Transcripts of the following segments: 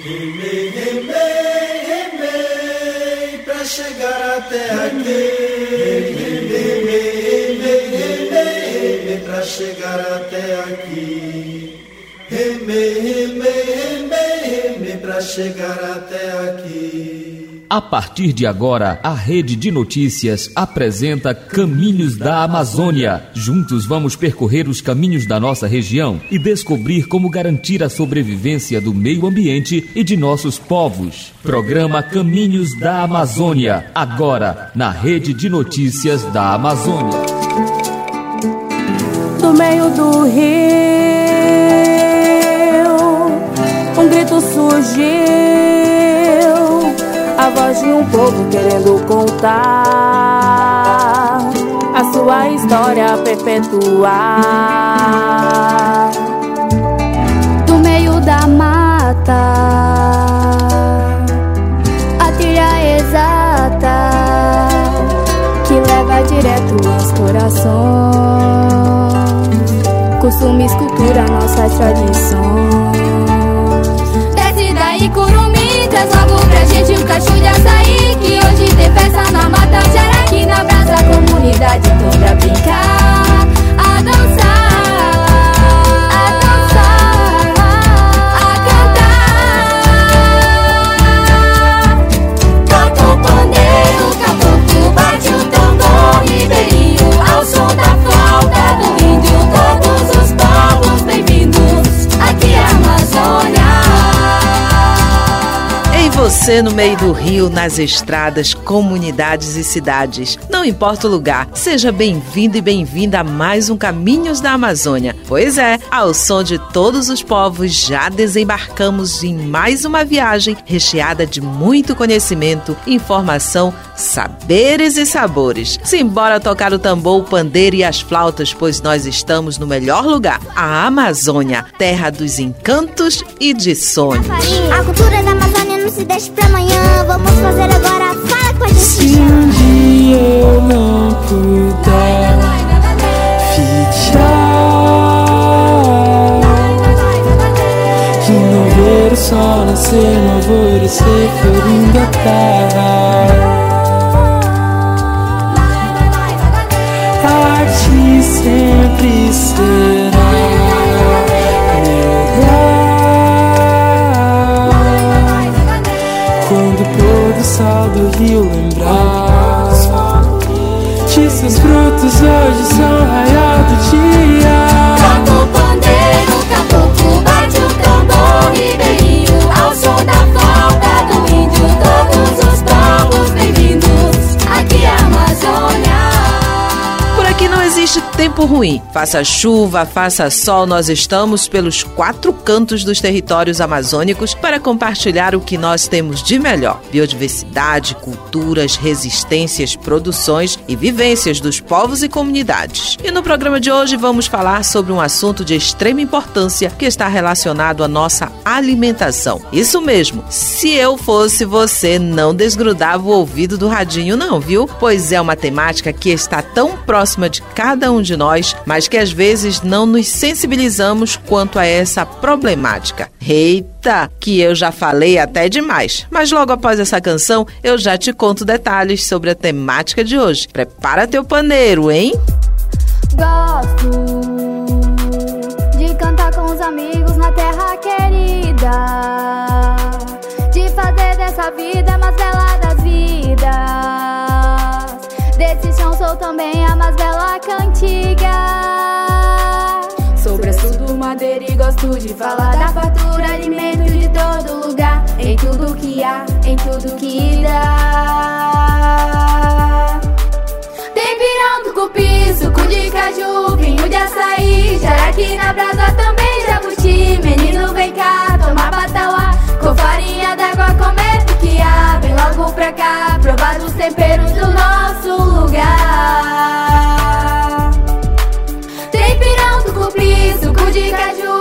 Remei, remei, remei, pra chegar até aqui. Remei, remei, remei, remei, pra chegar até aqui. Remei, remei, remei, remei, pra chegar até aqui. A partir de agora, a Rede de Notícias apresenta Caminhos da Amazônia. Juntos vamos percorrer os caminhos da nossa região e descobrir como garantir a sobrevivência do meio ambiente e de nossos povos. Programa Caminhos da Amazônia, agora na Rede de Notícias da Amazônia. No meio do rio, um grito surgiu a voz de um povo querendo contar a sua história perpetuar. Do meio da mata, a trilha exata que leva direto aos corações. Costumes, cultura, nossas tradições. Traz logo pra gente um cacho de açaí Que hoje tem festa na mata Gera aqui na brasa a comunidade toda brincar A dançar A dançar A cantar. Toca o pandeiro, caboclo bate o tambor ribeirinho você, no meio do rio, nas estradas, comunidades e cidades. Não importa o lugar, seja bem-vindo e bem-vinda a mais um Caminhos da Amazônia. Pois é, ao som de todos os povos, já desembarcamos em mais uma viagem recheada de muito conhecimento, informação, saberes e sabores. Simbora tocar o tambor, o pandeiro e as flautas, pois nós estamos no melhor lugar, a Amazônia, terra dos encantos e de sonhos. A cultura da Amazônia não se deixa pra amanhã. Vamos fazer agora, fala com a gente. Se um dia eu não puder ficar, de não ver o sol nascer, no alvorecer, florindo a terra. A arte sempre será seus frutos hoje são raial do tempo ruim. Faça chuva, faça sol, nós estamos pelos quatro cantos dos territórios amazônicos para compartilhar o que nós temos de melhor: biodiversidade, culturas, resistências, produções e vivências dos povos e comunidades. E no programa de hoje vamos falar sobre um assunto de extrema importância que está relacionado à nossa alimentação. Isso mesmo. Se eu fosse você, não desgrudava o ouvido do radinho, não, viu? Pois é uma temática que está tão próxima de cada um de nós, mas que às vezes não nos sensibilizamos quanto a essa problemática. Eita, que eu já falei até demais. Mas logo após essa canção, eu já te conto detalhes sobre a temática de hoje. Prepara teu paneiro, hein? Gosto de cantar com os amigos na terra querida, de fazer dessa vida mais bela das vidas. Desse chão sou também a bela cantiga. Sobre assunto madeira e gosto de falar da fartura, alimento de todo lugar, em tudo que há, em tudo que dá. Tem pirão, tucupi, suco de caju, vinho de açaí. Jaraqui na brasa também jabuti Menino vem cá, toma batauá Com farinha d'água, comer piquiá Vem logo pra cá, provar os temperos do nosso lugar de caju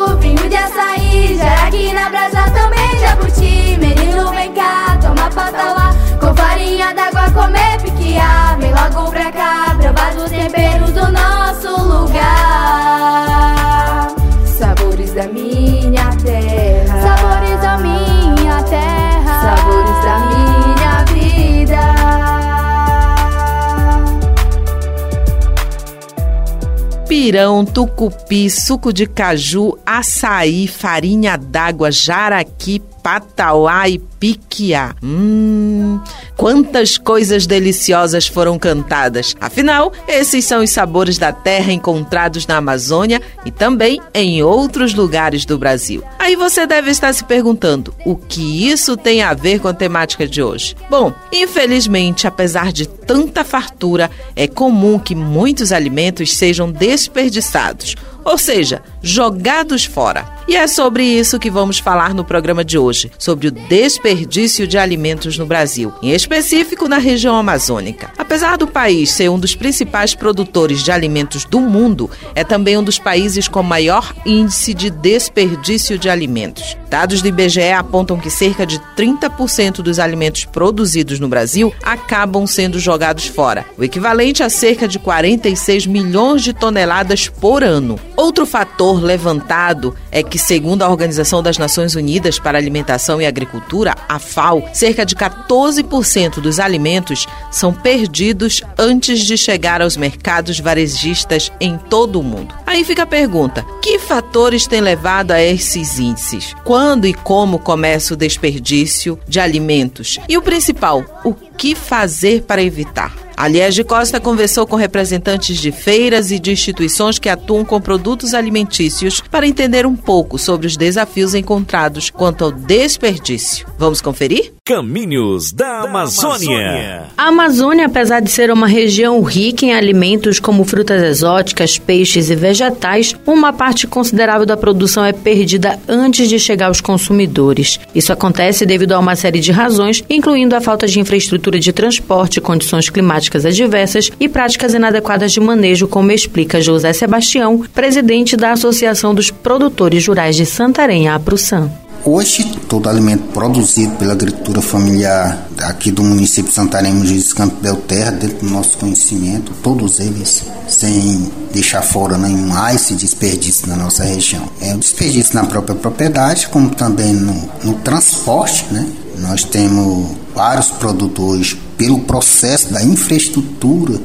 pirão, tucupi, suco de caju, açaí, farinha d'água, jaraqui, patauá e piquiá. Hum, quantas coisas deliciosas foram cantadas. Afinal, esses são os sabores da terra encontrados na Amazônia e também em outros lugares do Brasil. Aí você deve estar se perguntando: o que isso tem a ver com a temática de hoje? Bom, infelizmente, apesar de tanta fartura, é comum que muitos alimentos sejam desperdiçados ou seja, jogados fora. E é sobre isso que vamos falar no programa de hoje, sobre o desperdício de alimentos no Brasil, em específico na região amazônica. Apesar do país ser um dos principais produtores de alimentos do mundo, é também um dos países com maior índice de desperdício de alimentos. Dados do IBGE apontam que cerca de 30% dos alimentos produzidos no Brasil acabam sendo jogados fora, o equivalente a cerca de 46 milhões de toneladas por ano. Outro fator levantado é que, segundo a Organização das Nações Unidas para Alimentação e Agricultura, a FAO, cerca de 14% dos alimentos são perdidos antes de chegar aos mercados varejistas em todo o mundo. Aí fica a pergunta: que fatores têm levado a esses índices? Quando e como começa o desperdício de alimentos? E o principal, o que fazer para evitar? Aliás de Costa conversou com representantes de feiras e de instituições que atuam com produtos alimentícios para entender um pouco sobre os desafios encontrados quanto ao desperdício. Vamos conferir? Caminhos da Amazônia. A Amazônia, apesar de ser uma região rica em alimentos como frutas exóticas, peixes e vegetais, uma parte considerável da produção é perdida antes de chegar aos consumidores. Isso acontece devido a uma série de razões, incluindo a falta de infraestrutura de transporte, condições climáticas adversas e práticas inadequadas de manejo, como explica José Sebastião, presidente da Associação dos Produtores Rurais de Santarém, a APRUSAM. Hoje, todo alimento produzido pela agricultura familiar aqui do município de Santarém, Mogi Campo Belterra, dentro do nosso conhecimento, todos eles, sem deixar fora nenhum, há esse desperdício na nossa região. É o desperdício na própria propriedade, como também no, no transporte, né? Nós temos vários produtores, pelo processo da infraestrutura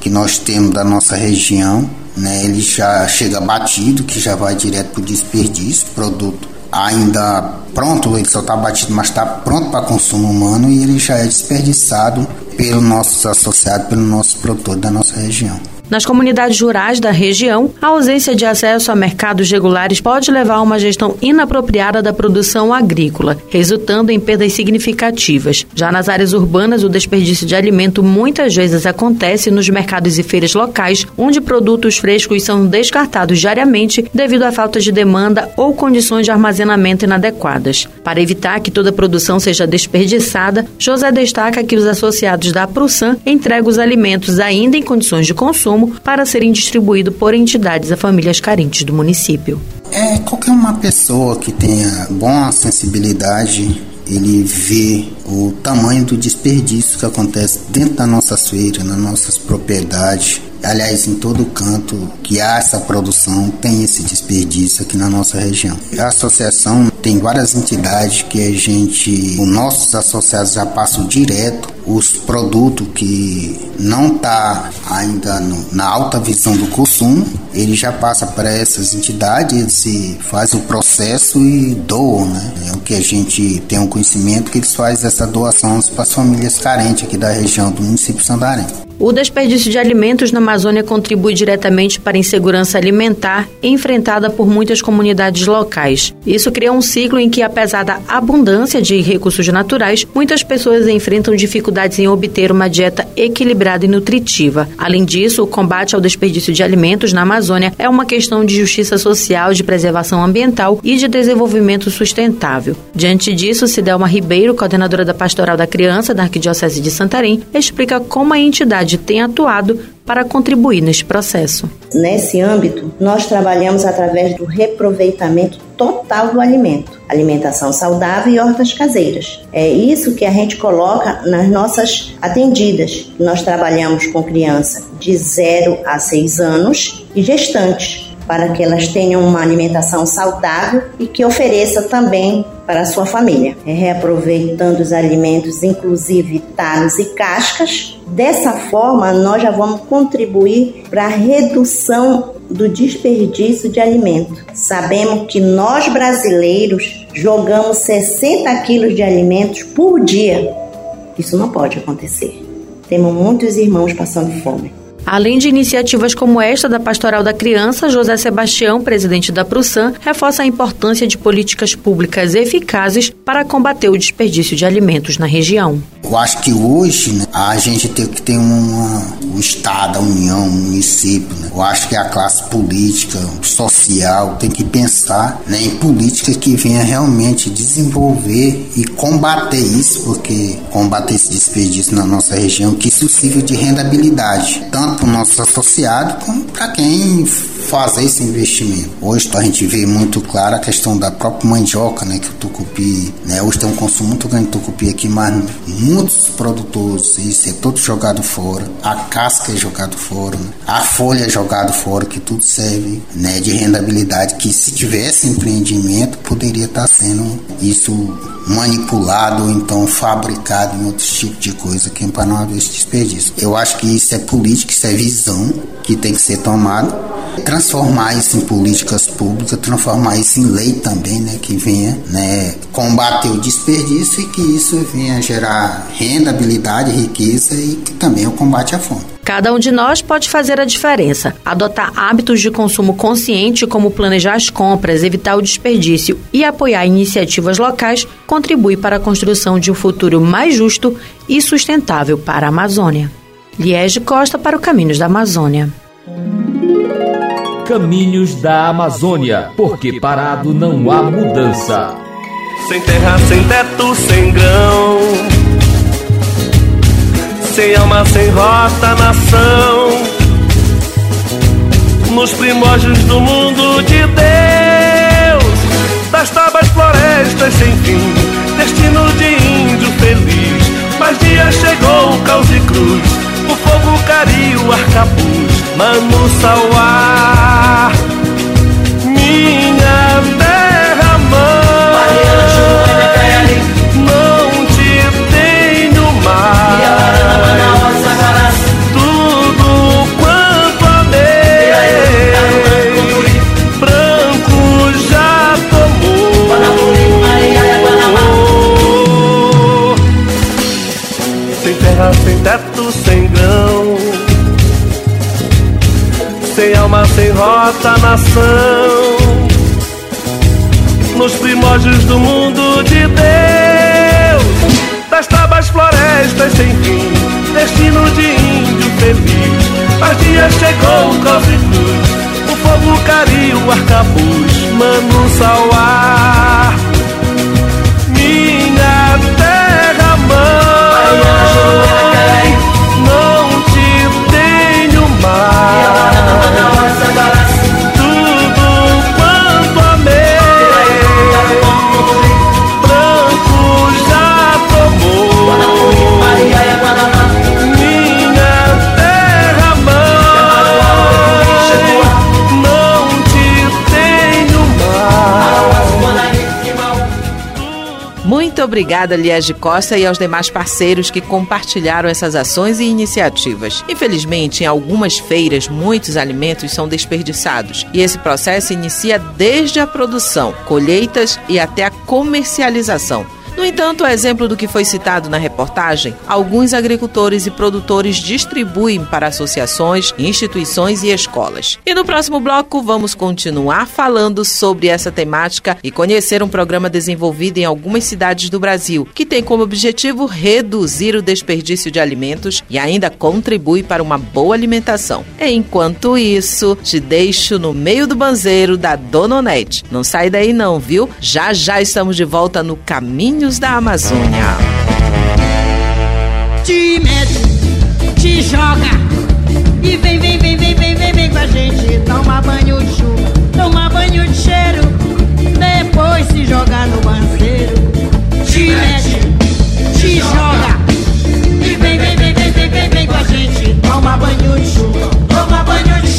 que nós temos da nossa região, né? Ele já chega batido, que já vai direto para o desperdício, produto ainda pronto, ele só está batido, mas está pronto para consumo humano e ele já é desperdiçado pelos nossos associados, pelo nosso produtor da nossa região. Nas comunidades rurais da região, a ausência de acesso a mercados regulares pode levar a uma gestão inapropriada da produção agrícola, resultando em perdas significativas. Já nas áreas urbanas, o desperdício de alimento muitas vezes acontece nos mercados e feiras locais, onde produtos frescos são descartados diariamente devido à falta de demanda ou condições de armazenamento inadequadas. Para evitar que toda a produção seja desperdiçada, José destaca que os associados da Prusan entregam os alimentos ainda em condições de consumo para serem distribuídos por entidades a famílias carentes do município. É, qualquer uma pessoa que tenha boa sensibilidade, ele vê o tamanho do desperdício que acontece dentro da nossa feira, nas nossas propriedades, aliás, em todo canto que há essa produção, tem esse desperdício aqui na nossa região. A associação tem várias entidades que a gente, os nossos associados já passam direto os produtos que não tá ainda no, na alta visão do consumo, ele já passa para essas entidades, eles faz o processo e doam, né? É o que a gente tem um conhecimento que eles fazem essa doação para as famílias carentes aqui da região do município de Santarém. O desperdício de alimentos na Amazônia contribui diretamente para a insegurança alimentar enfrentada por muitas comunidades locais. Isso cria um ciclo em que, apesar da abundância de recursos naturais, muitas pessoas enfrentam dificuldades em obter uma dieta equilibrada e nutritiva. Além disso, o combate ao desperdício de alimentos na Amazônia é uma questão de justiça social, de preservação ambiental e de desenvolvimento sustentável. Diante disso, Cidelma Ribeiro, coordenadora da Pastoral da Criança da Arquidiocese de Santarém, explica como a entidade tem atuado para contribuir neste processo. Nesse âmbito, nós trabalhamos através do reproveitamento total do alimento, alimentação saudável e hortas caseiras. É isso que a gente coloca nas nossas atendidas. Nós trabalhamos com criança de 0 a 6 anos e gestantes para que elas tenham uma alimentação saudável e que ofereça também para a sua família. É reaproveitando os alimentos, inclusive talos e cascas, Dessa forma, nós já vamos contribuir para a redução do desperdício de alimento. Sabemos que nós brasileiros jogamos 60 quilos de alimentos por dia. Isso não pode acontecer. Temos muitos irmãos passando fome. Além de iniciativas como esta da Pastoral da Criança, José Sebastião, presidente da Prusam, reforça a importância de políticas públicas eficazes para combater o desperdício de alimentos na região. Eu acho que hoje né, a gente tem que ter uma, o Estado, a União, o município. Né? Eu acho que a classe política, social, tem que pensar né, em políticas que venha realmente desenvolver e combater isso, porque combater esse desperdício na nossa região que isso sirva de rendabilidade, tanto para o nosso associado como para quem fazer esse investimento. Hoje a gente vê muito claro a questão da própria mandioca, né, que o tucupi, né, hoje tem um consumo muito grande de tucupi aqui, mas muitos produtores, isso é todo jogado fora, a casca é jogado fora, né, a folha é jogado fora, que tudo serve, né, de rendabilidade, que se tivesse empreendimento poderia estar sendo isso manipulado ou então fabricado em outros tipos de coisa que é para não haver esse desperdício. Eu acho que isso é política, isso é visão que tem que ser tomada transformar isso em políticas públicas, transformar isso em lei também, né, que venha, né, combater o desperdício e que isso venha gerar renda, habilidade, riqueza e que também o combate à fome. Cada um de nós pode fazer a diferença. Adotar hábitos de consumo consciente, como planejar as compras, evitar o desperdício e apoiar iniciativas locais, contribui para a construção de um futuro mais justo e sustentável para a Amazônia. Liege Costa para o Caminhos da Amazônia. Caminhos da Amazônia, porque parado não há mudança. Sem terra, sem teto, sem grão. Sem alma, sem rota, nação. Nos primórdios do mundo de Deus, das tábuas florestas sem fim, destino de índio feliz. Mas dia chegou, caos e cruz, o fogo cariu, arcabuz Mano Sauá, rota, nação. Nos primórdios do mundo de Deus, das tabas florestas sem fim, destino de índio feliz. Dia chegou o cruz, o fogo cariu, o arcabuz, mano sauá. Obrigada, Liege Costa, e aos demais parceiros que compartilharam essas ações e iniciativas. Infelizmente, em algumas feiras, muitos alimentos são desperdiçados, e esse processo inicia desde a produção, colheitas e até a comercialização. No entanto, a exemplo do que foi citado na reportagem, alguns agricultores e produtores distribuem para associações, instituições e escolas. E no próximo bloco vamos continuar falando sobre essa temática e conhecer um programa desenvolvido em algumas cidades do Brasil, que tem como objetivo reduzir o desperdício de alimentos e ainda contribui para uma boa alimentação. Enquanto isso, te deixo no meio do banzeiro da Dona Onete. Não sai daí não, viu? Já já estamos de volta no caminho da Amazônia. Te mete, te joga e vem, vem, vem, vem, vem, vem, vem com a gente. Toma banho de chuva, toma banho de cheiro, depois se joga no banzeiro. Te mete, te joga e vem, vem, vem, vem, vem, vem, vem com a gente. Toma banho de chuva, toma banho de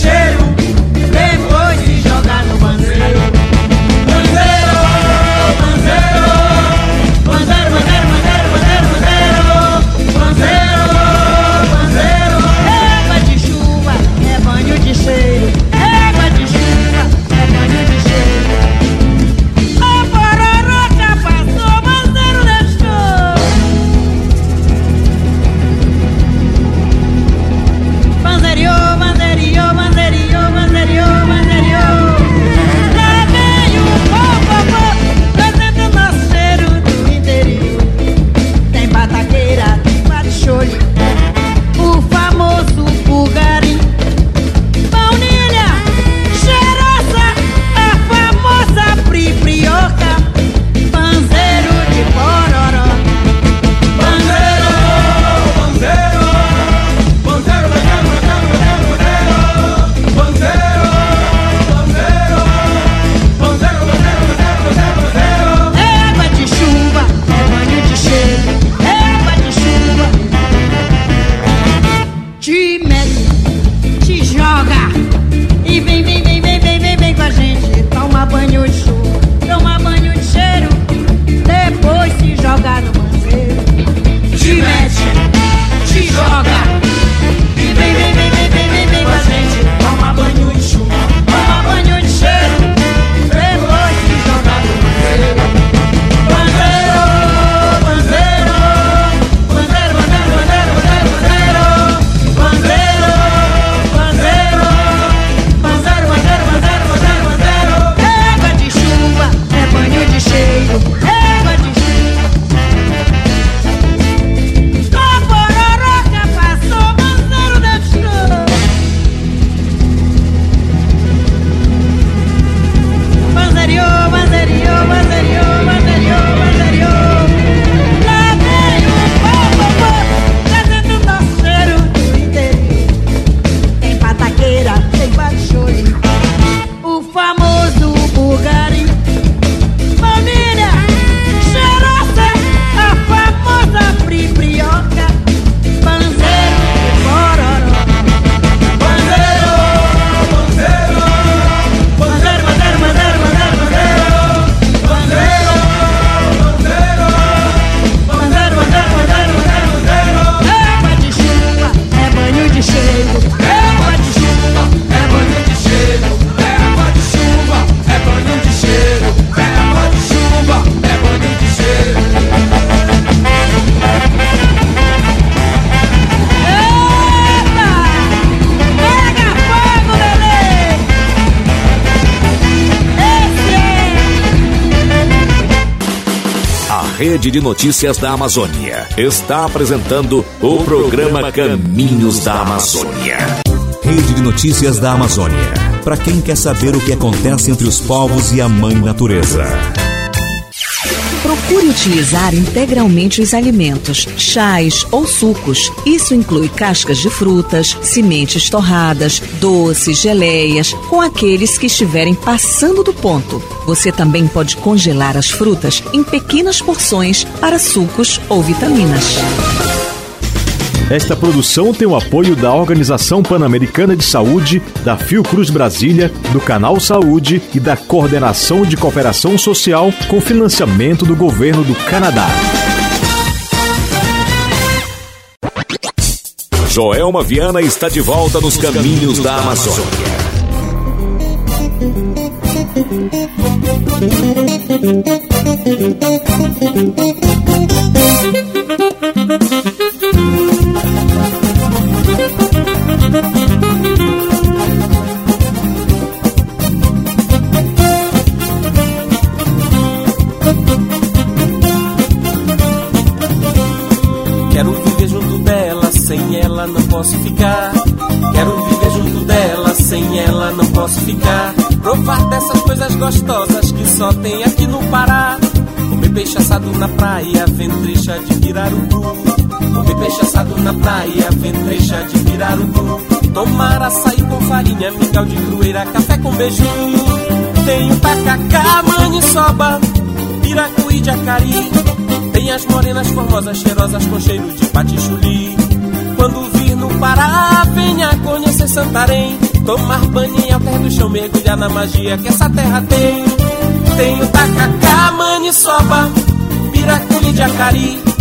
de Notícias da Amazônia, está apresentando o programa Caminhos da Amazônia. Rede de Notícias da Amazônia. Para quem quer saber o que acontece entre os povos e a Mãe Natureza. Procure utilizar integralmente os alimentos, chás ou sucos. Isso inclui cascas de frutas, sementes torradas, doces, geleias, com aqueles que estiverem passando do ponto. Você também pode congelar as frutas em pequenas porções para sucos ou vitaminas. Esta produção tem o apoio da Organização Pan-Americana de Saúde, da Fiocruz Brasília, do Canal Saúde e da Coordenação de Cooperação Social com financiamento do Governo do Canadá. Joelma Viana está de volta nos caminhos da Amazônia. Pirarucu. Comer peixe assado na praia, ventrecha de pirarucu. Tomar açaí com farinha, mingau de crueira, café com beiju. Tenho tacacá, maniçoba, piracuí de acari. Tem as morenas formosas, cheirosas com cheiro de patichuli. Quando vir no Pará, venha conhecer Santarém. Tomar banho em alter do chão, mergulhar na magia que essa terra tem. Tem o tacacá, maniçoba, piraculi de acari.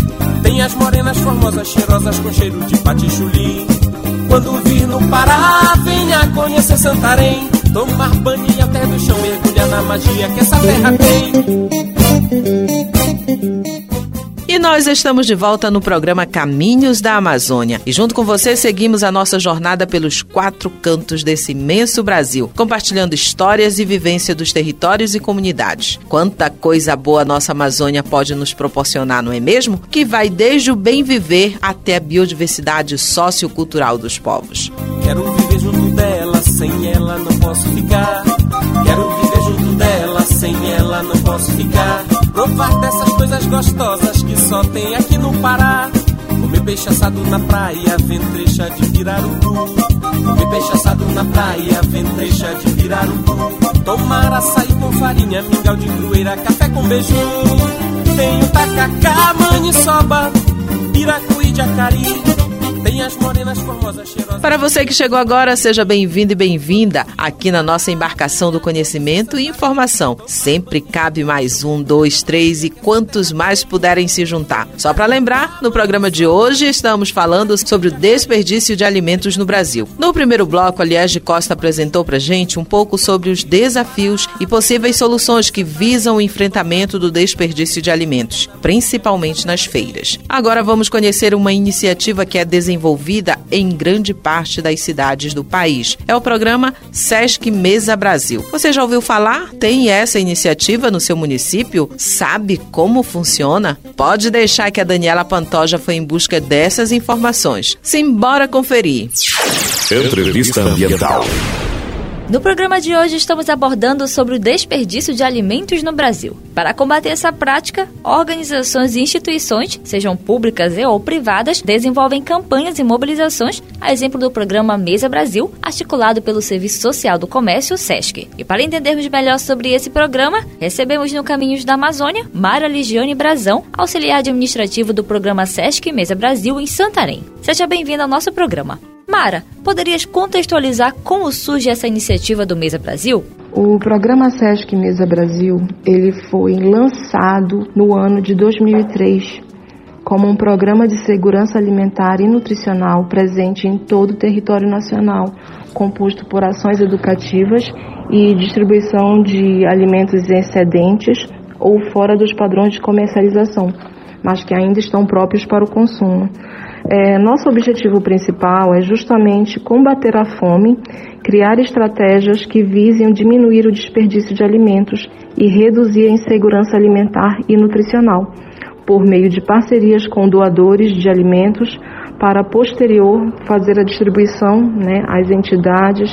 As morenas formosas, cheirosas com cheiro de patichuli. Quando vir no Pará, venha conhecer Santarém. Tomar banho em alter do chão, mergulhar na magia que essa terra tem. E nós estamos de volta no programa Caminhos da Amazônia. E junto com você seguimos a nossa jornada pelos quatro cantos desse imenso Brasil, compartilhando histórias e vivência dos territórios e comunidades. Quanta coisa boa a nossa Amazônia pode nos proporcionar, não é mesmo? Que vai desde o bem viver até a biodiversidade sociocultural dos povos. Quero viver junto dela, sem ela não posso ficar. Quero viver sem ela não posso ficar. Provar dessas coisas gostosas que só tem aqui no Pará. Comer peixe assado na praia, ventrecha de pirarucu. Comer peixe assado na praia, ventrecha de pirarucu. Tomar açaí com farinha, mingau de crueira, café com beiju. Tenho tacacá, maniçoba, piracuí de acari. Para você que chegou agora, seja bem-vindo e bem-vinda aqui na nossa embarcação do conhecimento e informação. Sempre cabe mais um, dois, três e quantos mais puderem se juntar. Só para lembrar, no programa de hoje estamos falando sobre o desperdício de alimentos no Brasil. No primeiro bloco, aliás, de Costa apresentou para gente um pouco sobre os desafios e possíveis soluções que visam o enfrentamento do desperdício de alimentos, principalmente nas feiras. Agora vamos conhecer uma iniciativa que é desenvolvida desenvolvida em grande parte das cidades do país. É o programa Sesc Mesa Brasil. Você já ouviu falar? Tem essa iniciativa no seu município? Sabe como funciona? Pode deixar que a Daniela Pantoja foi em busca dessas informações. Simbora conferir. Entrevista Ambiental. No programa de hoje estamos abordando sobre o desperdício de alimentos no Brasil. Para combater essa prática, organizações e instituições, sejam públicas e ou privadas, desenvolvem campanhas e mobilizações, a exemplo do programa Mesa Brasil, articulado pelo Serviço Social do Comércio, SESC. E para entendermos melhor sobre esse programa, recebemos no Caminhos da Amazônia Mara Ligione Brazão, auxiliar administrativo do programa SESC Mesa Brasil em Santarém. Seja bem-vinda ao nosso programa. Mara, poderias contextualizar como surge essa iniciativa do Mesa Brasil? O programa Sesc Mesa Brasil, ele foi lançado no ano de 2003 como um programa de segurança alimentar e nutricional presente em todo o território nacional, composto por ações educativas e distribuição de alimentos excedentes ou fora dos padrões de comercialização, mas que ainda estão próprios para o consumo. É, nosso objetivo principal é justamente combater a fome, criar estratégias que visem diminuir o desperdício de alimentos e reduzir a insegurança alimentar e nutricional. por meio de parcerias com doadores de alimentos para posterior fazer a distribuição né, às entidades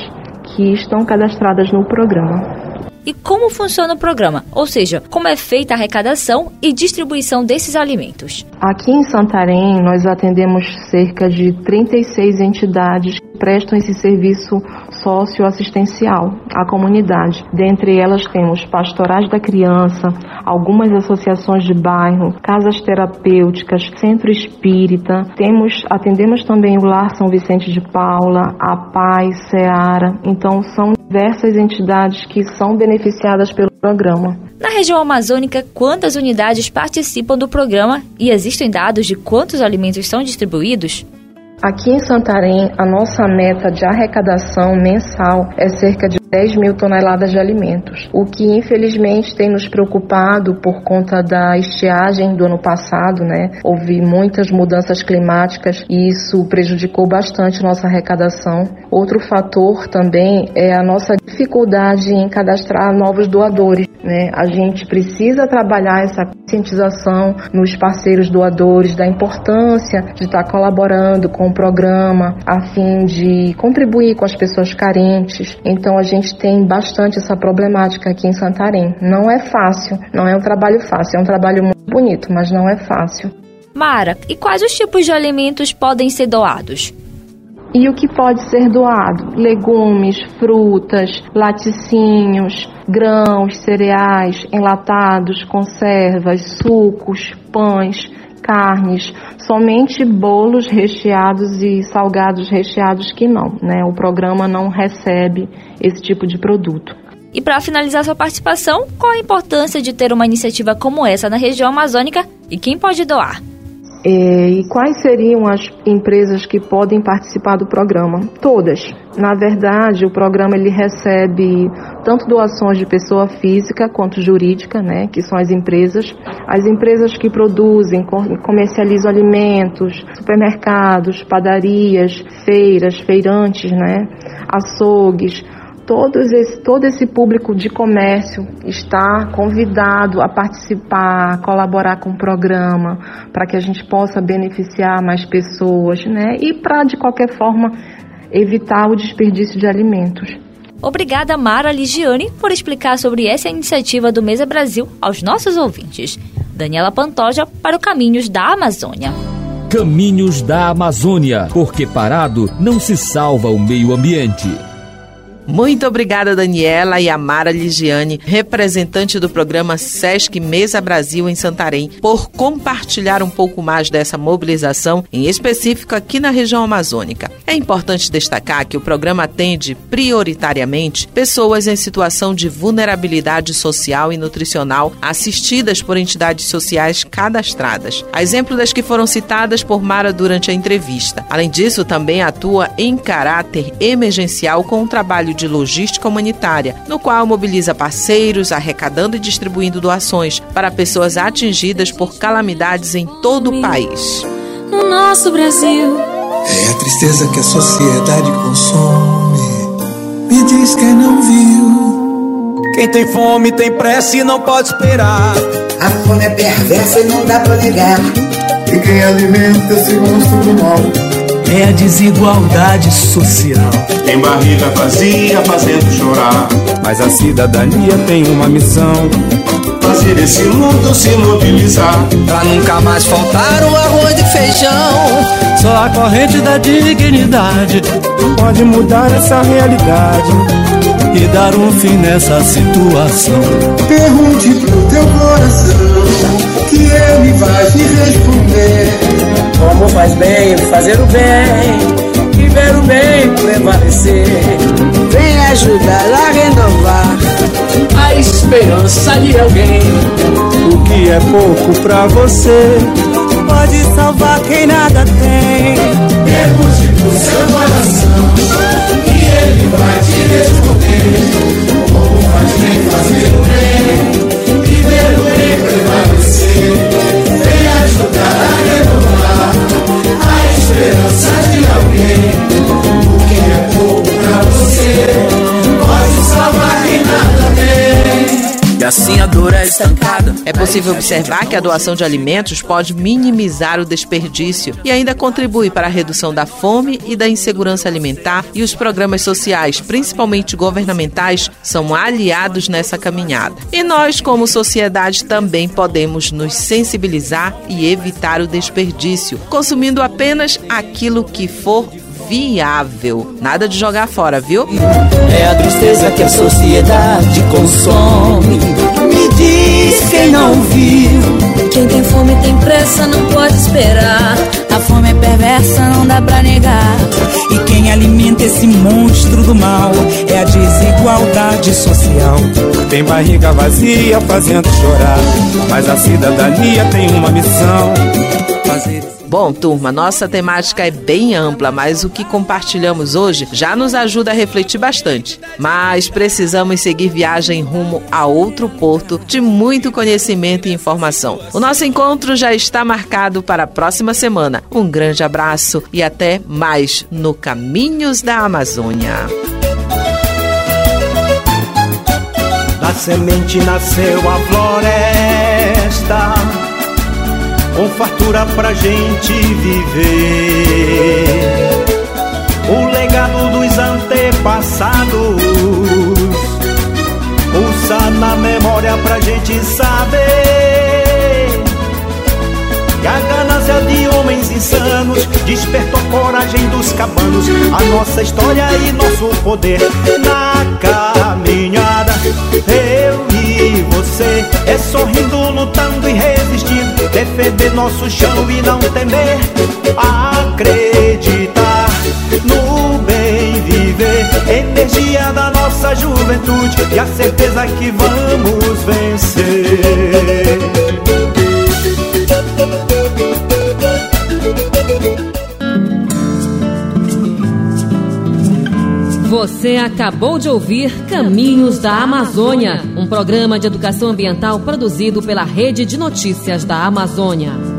que estão cadastradas no programa e como funciona o programa, ou seja, como é feita a arrecadação e distribuição desses alimentos. Aqui em Santarém, nós atendemos cerca de 36 entidades prestam esse serviço socioassistencial à comunidade. Dentre elas temos pastorais da criança, algumas associações de bairro, casas terapêuticas, centro espírita. Temos, atendemos também o Lar São Vicente de Paula, a Paz, Seara. Então são diversas entidades que são beneficiadas pelo programa. Na região amazônica, quantas unidades participam do programa e existem dados de quantos alimentos são distribuídos? Aqui em Santarém, a nossa meta de arrecadação mensal é cerca de 10 mil toneladas de alimentos, o que infelizmente tem nos preocupado por conta da estiagem do ano passado, né? Houve muitas mudanças climáticas e isso prejudicou bastante nossa arrecadação. Outro fator também é a nossa dificuldade em cadastrar novos doadores, né? A gente precisa trabalhar essa conscientização nos parceiros doadores da importância de estar colaborando com o programa a fim de contribuir com as pessoas carentes. Então a gente tem bastante essa problemática aqui em Santarém. Não é fácil, não é um trabalho fácil, é um trabalho muito bonito, mas não é fácil. Mara, e quais os tipos de alimentos podem ser doados? E o que pode ser doado? Legumes, frutas, laticínios, grãos, cereais, enlatados, conservas, sucos, pães, carnes, somente bolos recheados e salgados recheados que não, né? O programa não recebe esse tipo de produto. E para finalizar sua participação, qual a importância de ter uma iniciativa como essa na região amazônica e quem pode doar? É, e quais seriam as empresas que podem participar do programa? Todas. Na verdade, o programa ele recebe tanto doações de pessoa física quanto jurídica, né, que são as empresas, as empresas que produzem, comercializam alimentos, supermercados, padarias, feiras, feirantes, né, açougues, todos esse, todo esse público de comércio está convidado a participar, a colaborar com o programa, para que a gente possa beneficiar mais pessoas, né? E para, de qualquer forma, evitar o desperdício de alimentos. Obrigada, Mara Ligiane, por explicar sobre essa iniciativa do Mesa Brasil aos nossos ouvintes. Daniela Pantoja para o Caminhos da Amazônia. Caminhos da Amazônia, porque parado não se salva o meio ambiente. Muito obrigada, Daniela e Amara Ligiane, representante do programa Sesc Mesa Brasil em Santarém, por compartilhar um pouco mais dessa mobilização, em específico aqui na região amazônica. É importante destacar que o programa atende prioritariamente pessoas em situação de vulnerabilidade social e nutricional assistidas por entidades sociais cadastradas, a exemplo das que foram citadas por Mara durante a entrevista. Além disso, também atua em caráter emergencial com o trabalho de logística humanitária, no qual mobiliza parceiros, arrecadando e distribuindo doações para pessoas atingidas por calamidades em todo o país. No nosso Brasil. É a tristeza que a sociedade consome. Me diz quem não viu. Quem tem fome tem pressa e não pode esperar. A fome é perversa e não dá pra negar. E quem alimenta esse monstro do mal é a desigualdade social. Tem barriga vazia fazendo chorar. Mas a cidadania tem uma missão: fazer esse mundo se mobilizar. Pra nunca mais faltar o arroz e feijão. Só a corrente da dignidade pode mudar essa realidade e dar um fim nessa situação. Pergunte pro teu coração que ele vai te responder. Como faz bem fazer o bem e ver o bem prevalecer. Vem ajudar a renovar a esperança de alguém. O que é pouco pra você pode salvar quem nada tem. Pergunte pro seu coração possível observar que a doação de alimentos pode minimizar o desperdício e ainda contribui para a redução da fome e da insegurança alimentar e os programas sociais, principalmente governamentais, são aliados nessa caminhada. E nós, como sociedade, também podemos nos sensibilizar e evitar o desperdício, consumindo apenas aquilo que for viável. Nada de jogar fora, viu? É a tristeza que a sociedade consome. Me diz quem não viu. Quem tem fome tem pressa, não pode esperar. A fome é perversa, não dá pra negar. E quem alimenta esse monstro do mal é a desigualdade social. Tem barriga vazia fazendo chorar, mas a cidadania tem uma missão. Fazer Bom, turma, nossa temática é bem ampla, mas o que compartilhamos hoje já nos ajuda a refletir bastante. Mas precisamos seguir viagem rumo a outro porto de muito conhecimento e informação. O nosso encontro já está marcado para a próxima semana. Um grande abraço e até mais no Caminhos da Amazônia. Da semente nasceu a floresta com fartura pra gente viver. O legado dos antepassados pulsa na memória pra gente saber. Que a ganância de homens insanos despertou a coragem dos cabanos, a nossa história e nosso poder na Eu e você é sorrindo, lutando e resistindo, defender nosso chão e não temer, acreditar no bem viver, energia da nossa juventude e a certeza que vamos vencer. Você acabou de ouvir Caminhos da Amazônia, um programa de educação ambiental produzido pela Rede de Notícias da Amazônia.